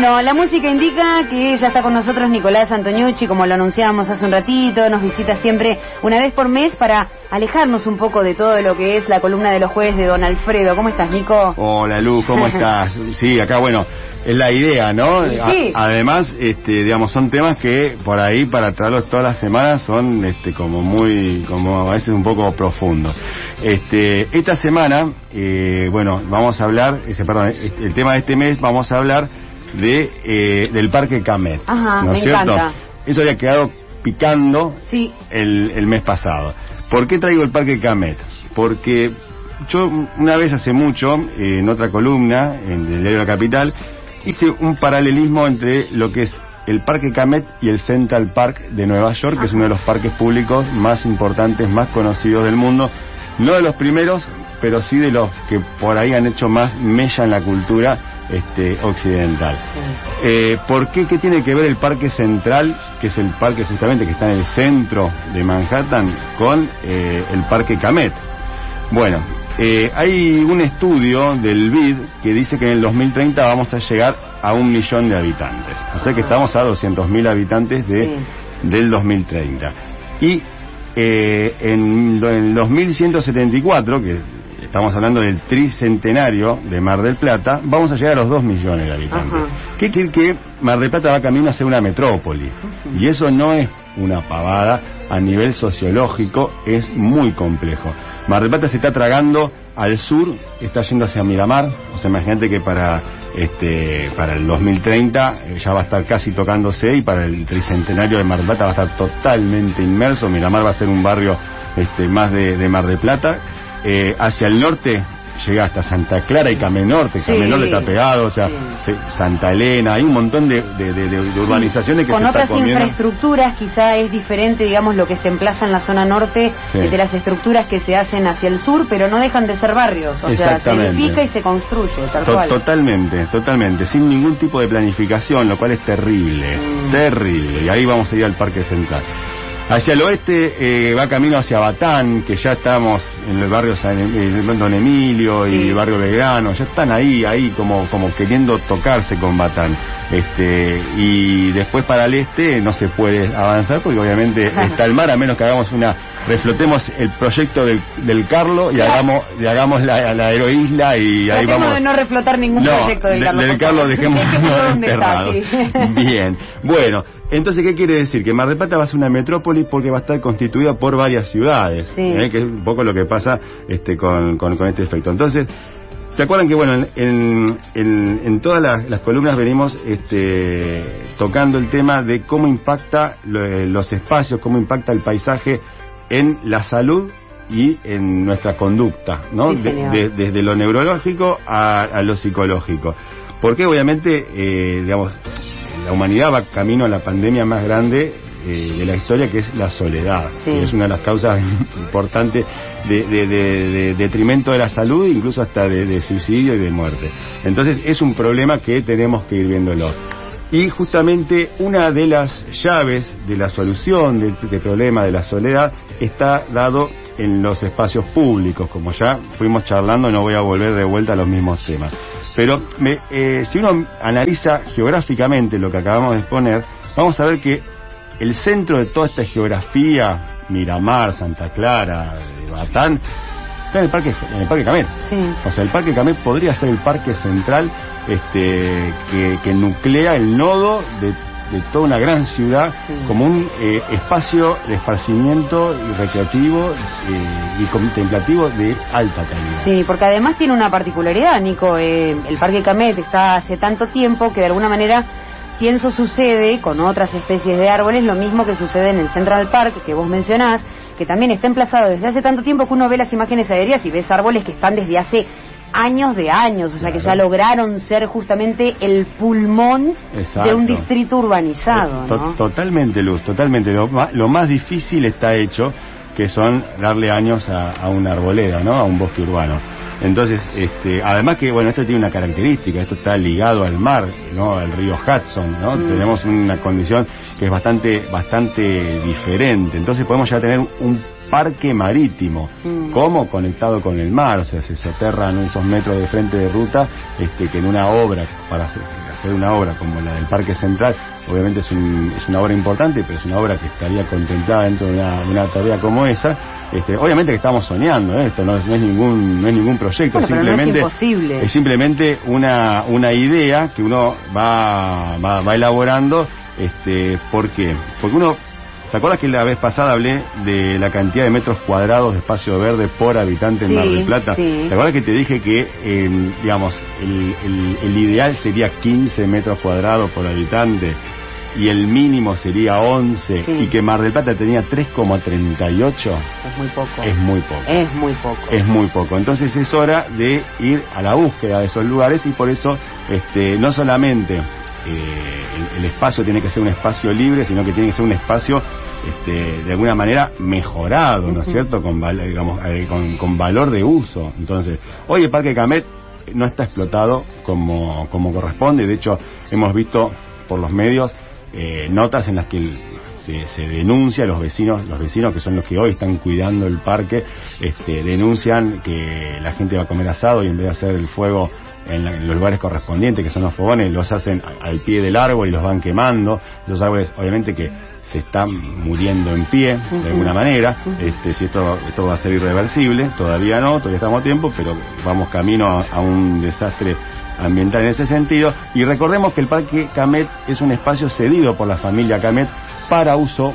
Bueno, la música indica que ya está con nosotros Nicolás Antoñucci, como lo anunciábamos hace un ratito, nos visita siempre una vez por mes para alejarnos un poco de todo lo que es la columna de los jueves de Don Alfredo. ¿Cómo estás, Nico? Hola, Lu, ¿cómo estás? Sí, acá, bueno, es la idea, ¿no? Sí. A- además, este, digamos, son temas que por ahí para traerlos todas las semanas son, este, como muy, como a veces un poco profundos. Este, esta semana, eh, bueno, vamos a hablar, ese, perdón, el tema de este mes vamos a hablar de eh, del Parque Camet. Ajá, ¿no es cierto? encanta. Eso había quedado picando Sí. el, el mes pasado. ¿Por qué traigo el Parque Camet? Porque yo una vez hace mucho, eh, en otra columna, en el diario La Capital, hice un paralelismo entre lo que es el Parque Camet y el Central Park de Nueva York, que es uno de los parques públicos más importantes, más conocidos del mundo. No de los primeros, pero sí de los que por ahí han hecho más mella en la cultura este, occidental. Eh, ¿Por qué? ¿Qué tiene que ver el Parque Central, que es el parque justamente que está en el centro de Manhattan, con eh, el Parque Camet? Bueno, eh, hay un estudio del BID que dice que en el 2030 vamos a llegar a un millón de habitantes. O sea que estamos a 200.000 habitantes de, Sí. del 2030. Y eh, en, en 2174, que estamos hablando del tricentenario de Mar del Plata, vamos a llegar a los 2 millones de habitantes. Ajá. ¿Qué quiere decir que Mar del Plata va camino a ser una metrópoli? Y eso no es una pavada a nivel sociológico, es muy complejo. Mar del Plata se está tragando al sur, está yendo hacia Miramar, o sea, imagínate que para este para el 2030 eh, ya va a estar casi tocándose y para el tricentenario de Mar del Plata va a estar totalmente inmerso, Miramar va a ser un barrio este más de, de Mar del Plata. Eh, hacia el norte llega hasta Santa Clara y Camenorte, Sí. Camenorte está pegado, o sea, Sí. se- Santa Elena, hay un montón de, de- de- de- urbanizaciones que Con se otras infraestructuras quizá es diferente, digamos, lo que se emplaza en la zona norte Sí. de las estructuras que se hacen hacia el sur, pero no dejan de ser barrios. O sea, se edifica y se construye, tal To- cual. Totalmente, totalmente, sin ningún tipo de planificación, lo cual es terrible, Mm. terrible. Y ahí vamos a ir al Parque Central. Hacia el oeste eh, va camino hacia Batán, que ya estamos en el barrio San, eh, Don Emilio y Sí. el barrio Belgrano, ya están ahí, ahí como, como queriendo tocarse con Batán. Este, y después para el este no se puede avanzar porque obviamente está el mar, a menos que hagamos una, reflotemos el proyecto del, del Carlo y Claro. hagamos, y hagamos la, la aeroisla y ahí vamos. de no reflotar ningún No, proyecto del de- Carlos. del ¿Dónde está? enterrado. Sí. Bien, bueno, entonces, ¿qué quiere decir? Que Mar del Plata va a ser una metrópoli porque va a estar constituida por varias ciudades, Sí. ¿eh? que es un poco lo que pasa este, con, con- con este efecto. Entonces, ¿se acuerdan que, bueno, en, en- en- en todas las, las columnas venimos este, tocando el tema de cómo impacta lo- los espacios, cómo impacta el paisaje en la salud y en nuestra conducta, ¿no? Sí, De- desde lo neurológico a, a lo psicológico. Porque obviamente, eh, digamos, la humanidad va camino a la pandemia más grande eh, de la historia, que es la soledad. Sí. que es una de las causas importantes de, de- de- de detrimento de la salud, incluso hasta de, de suicidio y de muerte. Entonces es un problema que tenemos que ir viéndolo. Y justamente una de las llaves de la solución del, problema de la soledad está dado en los espacios públicos, como ya fuimos charlando, no voy a volver de vuelta a los mismos temas. Pero me- eh, si uno analiza geográficamente lo que acabamos de exponer, vamos a ver que el centro de toda esta geografía, Miramar, Santa Clara, Batán, está en el Parque, en el parque Camet. Sí. O sea, el Parque Camet podría ser el parque central este, que, que nuclea el nodo de, de toda una gran ciudad Sí. como un eh, espacio de esparcimiento y recreativo eh, y contemplativo de alta calidad. Sí, porque además tiene una particularidad, Nico. eh, el Parque Camet está hace tanto tiempo que de alguna manera pienso sucede con otras especies de árboles lo mismo que sucede en el Central Park que vos mencionás, que también está emplazado desde hace tanto tiempo que uno ve las imágenes aéreas y ves árboles que están desde hace años de años, o sea que ya lograron ser justamente el pulmón Exacto. de un distrito urbanizado, To- ¿no? Totalmente, Luz, totalmente. Lo, lo más difícil está hecho, que son darle años a, a una arboleda, ¿no? A un bosque urbano. Entonces, este, además que, bueno, esto tiene una característica, esto está ligado al mar, ¿no? Al río Hudson, ¿no? Mm. Tenemos una condición que es bastante, bastante diferente. Entonces podemos ya tener un parque marítimo, Mm. como conectado con el mar, o sea, se soterran esos metros de frente de ruta, este, que en una obra, para hacer, hacer una obra como la del Parque Central, obviamente es, un- es una obra importante, pero es una obra que estaría contemplada dentro de una, de una tarea como esa. Este, obviamente que estamos soñando, ¿eh? esto no es, no es ningún no es ningún proyecto, Bueno, pero no es simplemente imposible. es simplemente una, una idea que uno va, va, va elaborando. Este, ¿Por qué? Porque uno, ¿te acuerdas que la vez pasada hablé de la cantidad de metros cuadrados de espacio verde por habitante en Mar del Plata? sí. ¿Te acuerdas que te dije que, eh, digamos, el, el- el ideal sería 15 metros cuadrados por habitante? Y el mínimo sería 11 Sí. y que Mar del Plata tenía 3,38 Es muy poco. es muy poco Es muy poco. es muy poco. Entonces es hora de ir a la búsqueda de esos lugares y por eso este, no solamente eh, el, el espacio tiene que ser un espacio libre, sino que tiene que ser un espacio este, de alguna manera mejorado, ¿no es cierto? Con, val- digamos, eh, con, con valor de uso. Entonces, hoy el Parque Camet no está explotado como, como corresponde. De hecho, hemos visto por los medios eh, notas en las que se, se denuncia los vecinos, los vecinos que son los que hoy están cuidando el parque, este, denuncian que la gente va a comer asado y en vez de hacer el fuego en, la- en los lugares correspondientes, que son los fogones, los hacen al pie del árbol y los van quemando. Los árboles, obviamente que se están muriendo en pie, de alguna manera. Este, si esto, esto va a ser irreversible, todavía no, todavía estamos a tiempo, pero vamos camino a, a un desastre ambiental en ese sentido. Y recordemos que el Parque Camet es un espacio cedido por la familia Camet para uso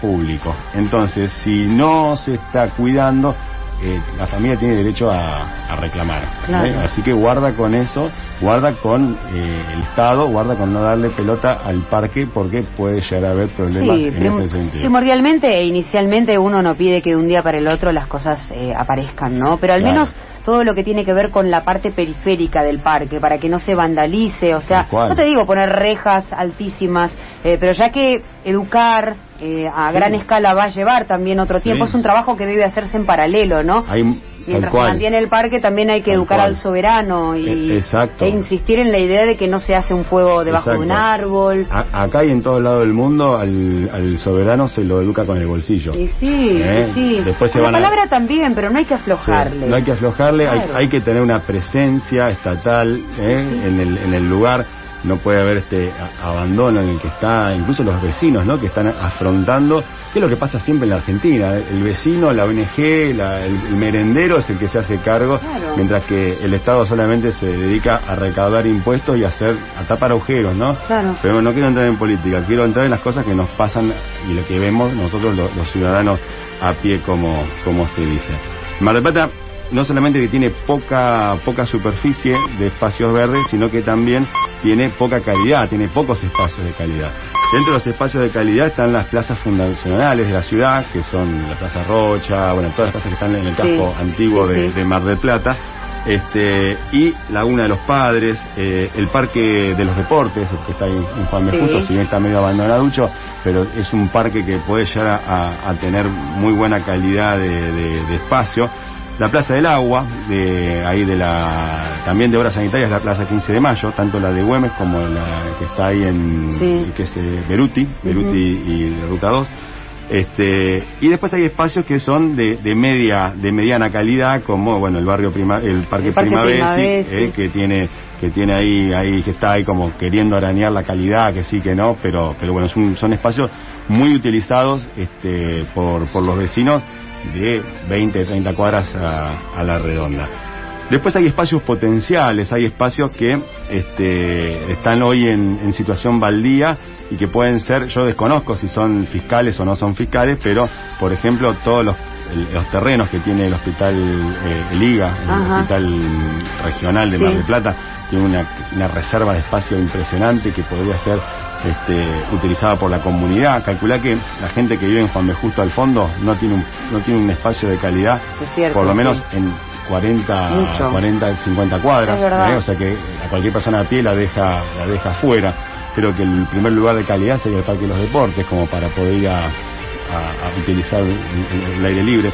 público. Entonces, si no se está cuidando, eh, la familia tiene derecho a, a reclamar. Claro. ¿eh? Así que guarda con eso, guarda con eh, el Estado, guarda con no darle pelota al parque porque puede llegar a haber problemas Sí, en prim- ese sentido. primordialmente e inicialmente uno no pide que de un día para el otro las cosas eh, aparezcan, ¿no? Pero al Claro. menos todo lo que tiene que ver con la parte periférica del parque, para que no se vandalice, o sea, no te digo poner rejas altísimas, eh, pero ya que educar eh, a Sí. gran escala va a llevar también otro Sí. tiempo, es un trabajo que debe hacerse en paralelo, ¿no? Hay, Mientras se mantiene el parque también hay que Tal educar cual. al soberano y E- exacto. e insistir en la idea de que no se hace un fuego debajo de un árbol. A- acá y en todo lado del mundo al, al soberano se lo educa con el bolsillo. Y sí, ¿Eh? sí, sí. Después se Con van la a- palabra también, pero no hay que aflojarle. Sí, no hay que aflojarle, Claro. hay que tener una presencia estatal ¿eh? en, el, en el lugar. No puede haber este abandono en el que está, incluso los vecinos, ¿no? Que están afrontando, que es lo que pasa siempre en la Argentina. El vecino, la ONG, la- el, el merendero es el que se hace cargo, Claro. mientras que el Estado solamente se dedica a recaudar impuestos y a hacer, a tapar agujeros, ¿no? Claro. Pero no quiero entrar en política, quiero entrar en las cosas que nos pasan y lo que vemos nosotros los, los ciudadanos a pie, como, como se dice. Mar del Plata no solamente que tiene poca, poca superficie de espacios verdes, sino que también tiene poca calidad, tiene pocos espacios de calidad. Dentro de los espacios de calidad están las plazas fundacionales de la ciudad, que son la Plaza Rocha, bueno, todas las plazas que están en el Sí, casco antiguo sí, de, sí. de Mar del Plata. Este, y Laguna de los Padres, eh, el Parque de los Deportes, que está ahí en Juan. Justo, si bien está medio abandonaducho, pero es un parque que puede llegar a, a tener muy buena calidad de, de- de espacio. La Plaza del Agua, de ahí de la también de obras sanitarias, la Plaza 15 de Mayo, tanto la de Güemes como la que está ahí en Sí. que es eh, Beruti, Beruti y Ruta 2. Este, y después hay espacios que son de, de media de mediana calidad como bueno el barrio prima, el parque, El Parque Primavesi, Primavesi. eh, que tiene que tiene ahí ahí que está ahí como queriendo arañar la calidad que sí que no pero pero bueno son, son espacios muy utilizados este por por los vecinos de 20 30 cuadras a, a la redonda Después hay espacios potenciales, hay espacios que este, están hoy en, en situación baldía y que pueden ser, yo desconozco si son fiscales o no son fiscales, pero por ejemplo todos los, los terrenos que tiene el hospital eh, el IGA, el Ajá. hospital regional de. Mar del Plata, tiene una, una reserva de espacio impresionante que podría ser este, utilizada por la comunidad. Calculá que la gente que vive en Juan B. Justo al fondo no tiene un, no tiene un espacio de calidad, Es cierto, por lo menos en 40, Mucho. 40, 50 cuadras. ¿eh? o sea que a cualquier persona a pie la deja, la deja fuera. Creo que el primer lugar de calidad sería el Parque de los Deportes, como para poder ir a, a- a utilizar el, el- el aire libre.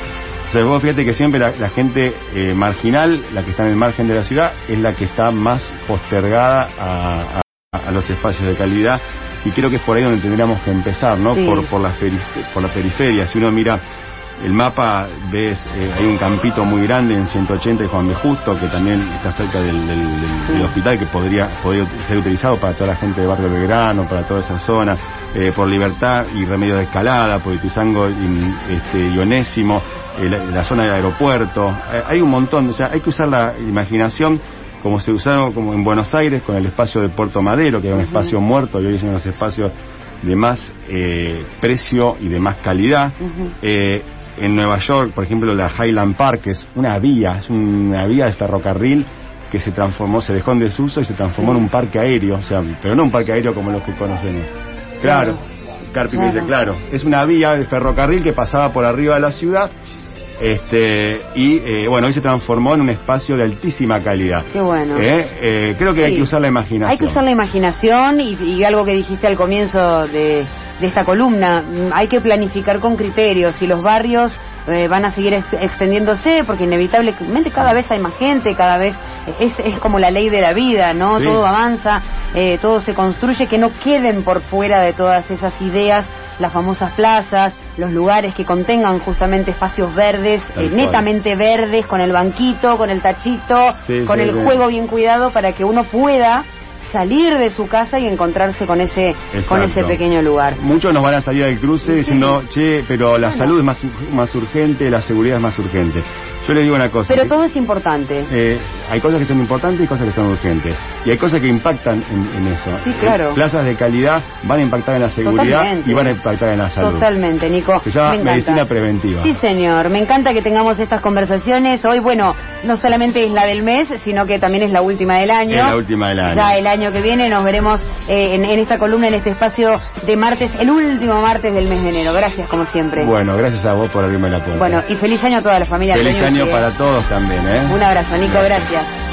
O sea, vos fíjate que siempre la, la gente eh, marginal, la que está en el margen de la ciudad, es la que está más postergada a, a- a los espacios de calidad. Y creo que es por ahí donde tendríamos que empezar, ¿no? Sí. Por, por, la por la periferia. Si uno mira el mapa, ves, eh, hay un campito muy grande en 180 de Juan B. Justo, que también está cerca del, del- del- Sí. del hospital, que podría, podría ser utilizado para toda la gente de Barrio Belgrano, para toda esa zona, eh, por Libertad y Remedio de Escalada, por Ituzango y este, y Onésimo, eh, la, la zona del aeropuerto. Eh, hay un montón, o sea, hay que usar la imaginación como se usaron como en Buenos Aires con el espacio de Puerto Madero, que era un espacio muerto, y hoy es uno de los espacios de más eh, precio y de más calidad. Eh, en Nueva York, por ejemplo, la Highland Park, que es una vía, es una vía de ferrocarril que se transformó, se dejó en desuso y se transformó Sí. en un parque aéreo, o sea, pero no un parque aéreo como los que conocemos. Claro, Carpi me dice, claro, es una vía de ferrocarril que pasaba por arriba de la ciudad, este, y eh, bueno, hoy se transformó en un espacio de altísima calidad. Qué bueno. Eh, eh, creo que hay que usar la imaginación. Hay que usar la imaginación y, y algo que dijiste al comienzo de, de esta columna, mm, hay que planificar con criterios y los barrios eh, van a seguir ex- extendiéndose porque inevitablemente cada vez hay más gente, cada vez es, es como la ley de la vida, ¿no? Sí. Todo avanza, eh, todo se construye, que no queden por fuera de todas esas ideas las famosas plazas, los lugares que contengan justamente espacios verdes, eh, netamente verdes, con el banquito, con el tachito, Sí, con sí, el sí. juego bien cuidado para que uno pueda salir de su casa y encontrarse con ese con ese pequeño lugar. Muchos nos van a salir del cruce diciendo, che, pero la Bueno. salud es más, más urgente, la seguridad es más urgente. Yo le digo una cosa. Pero todo es importante. eh, hay cosas que son importantes y cosas que son urgentes. Y hay cosas que impactan en, en eso. Sí, claro. Plazas de calidad van a impactar en la seguridad Totalmente. y van a impactar en la salud. Totalmente, Nico. Se llama Me medicina preventiva. Sí, señor. Me encanta que tengamos estas conversaciones. Hoy, bueno, no solamente es la del mes, sino que también es la última del año. Es la última del año. Ya el año que viene nos veremos eh, en, en esta columna, en este espacio de martes, el último martes del mes de enero. Gracias, como siempre. Bueno, gracias a vos por abrirme la puerta. Bueno, y feliz año a toda la familia. Feliz año para todos también, ¿eh? Un abrazo, Nico, gracias. Rex.